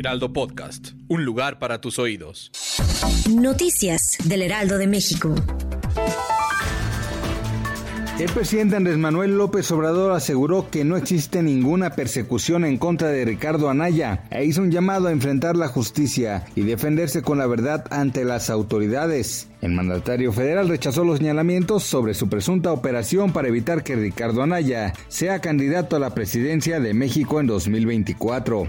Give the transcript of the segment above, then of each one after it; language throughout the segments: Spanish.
Heraldo Podcast. Un lugar para tus oídos. Noticias del Heraldo de México. El presidente Andrés Manuel López Obrador aseguró que no existe ninguna persecución en contra de Ricardo Anaya e hizo un llamado a enfrentar la justicia y defenderse con la verdad ante las autoridades. El mandatario federal rechazó los señalamientos sobre su presunta operación para evitar que Ricardo Anaya sea candidato a la presidencia de México en 2024.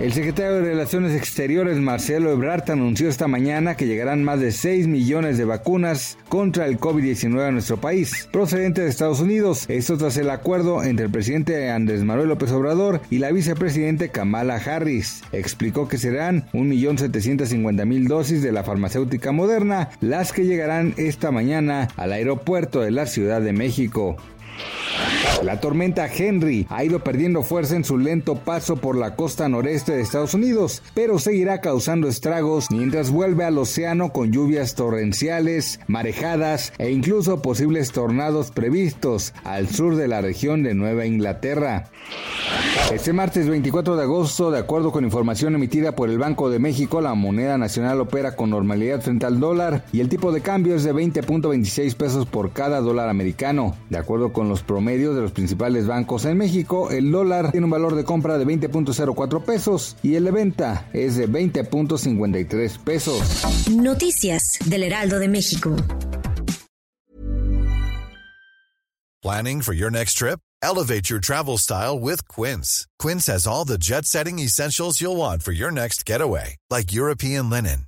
El secretario de Relaciones Exteriores Marcelo Ebrard anunció esta mañana que llegarán más de 6 millones de vacunas contra el COVID-19 a nuestro país, procedente de Estados Unidos. Esto tras el acuerdo entre el presidente Andrés Manuel López Obrador y la vicepresidente Kamala Harris. Explicó que serán 1.750.000 dosis de la farmacéutica moderna las que llegarán esta mañana al aeropuerto de la Ciudad de México. La tormenta Henry ha ido perdiendo fuerza en su lento paso por la costa noreste de Estados Unidos, pero seguirá causando estragos mientras vuelve al océano con lluvias torrenciales, marejadas e incluso posibles tornados previstos al sur de la región de Nueva Inglaterra. Este martes 24 de agosto, de acuerdo con información emitida por el Banco de México, la moneda nacional opera con normalidad frente al dólar y el tipo de cambio es de 20.26 pesos por cada dólar americano. De acuerdo con los promedios de los principales bancos en México, el dólar tiene un valor de compra de 20.04 pesos y el de venta es de 20.53 pesos. Noticias del Heraldo de México. Planning for your next trip? Elevate your travel style with Quince. Quince has all the jet-setting essentials you'll want for your next getaway, like European linen,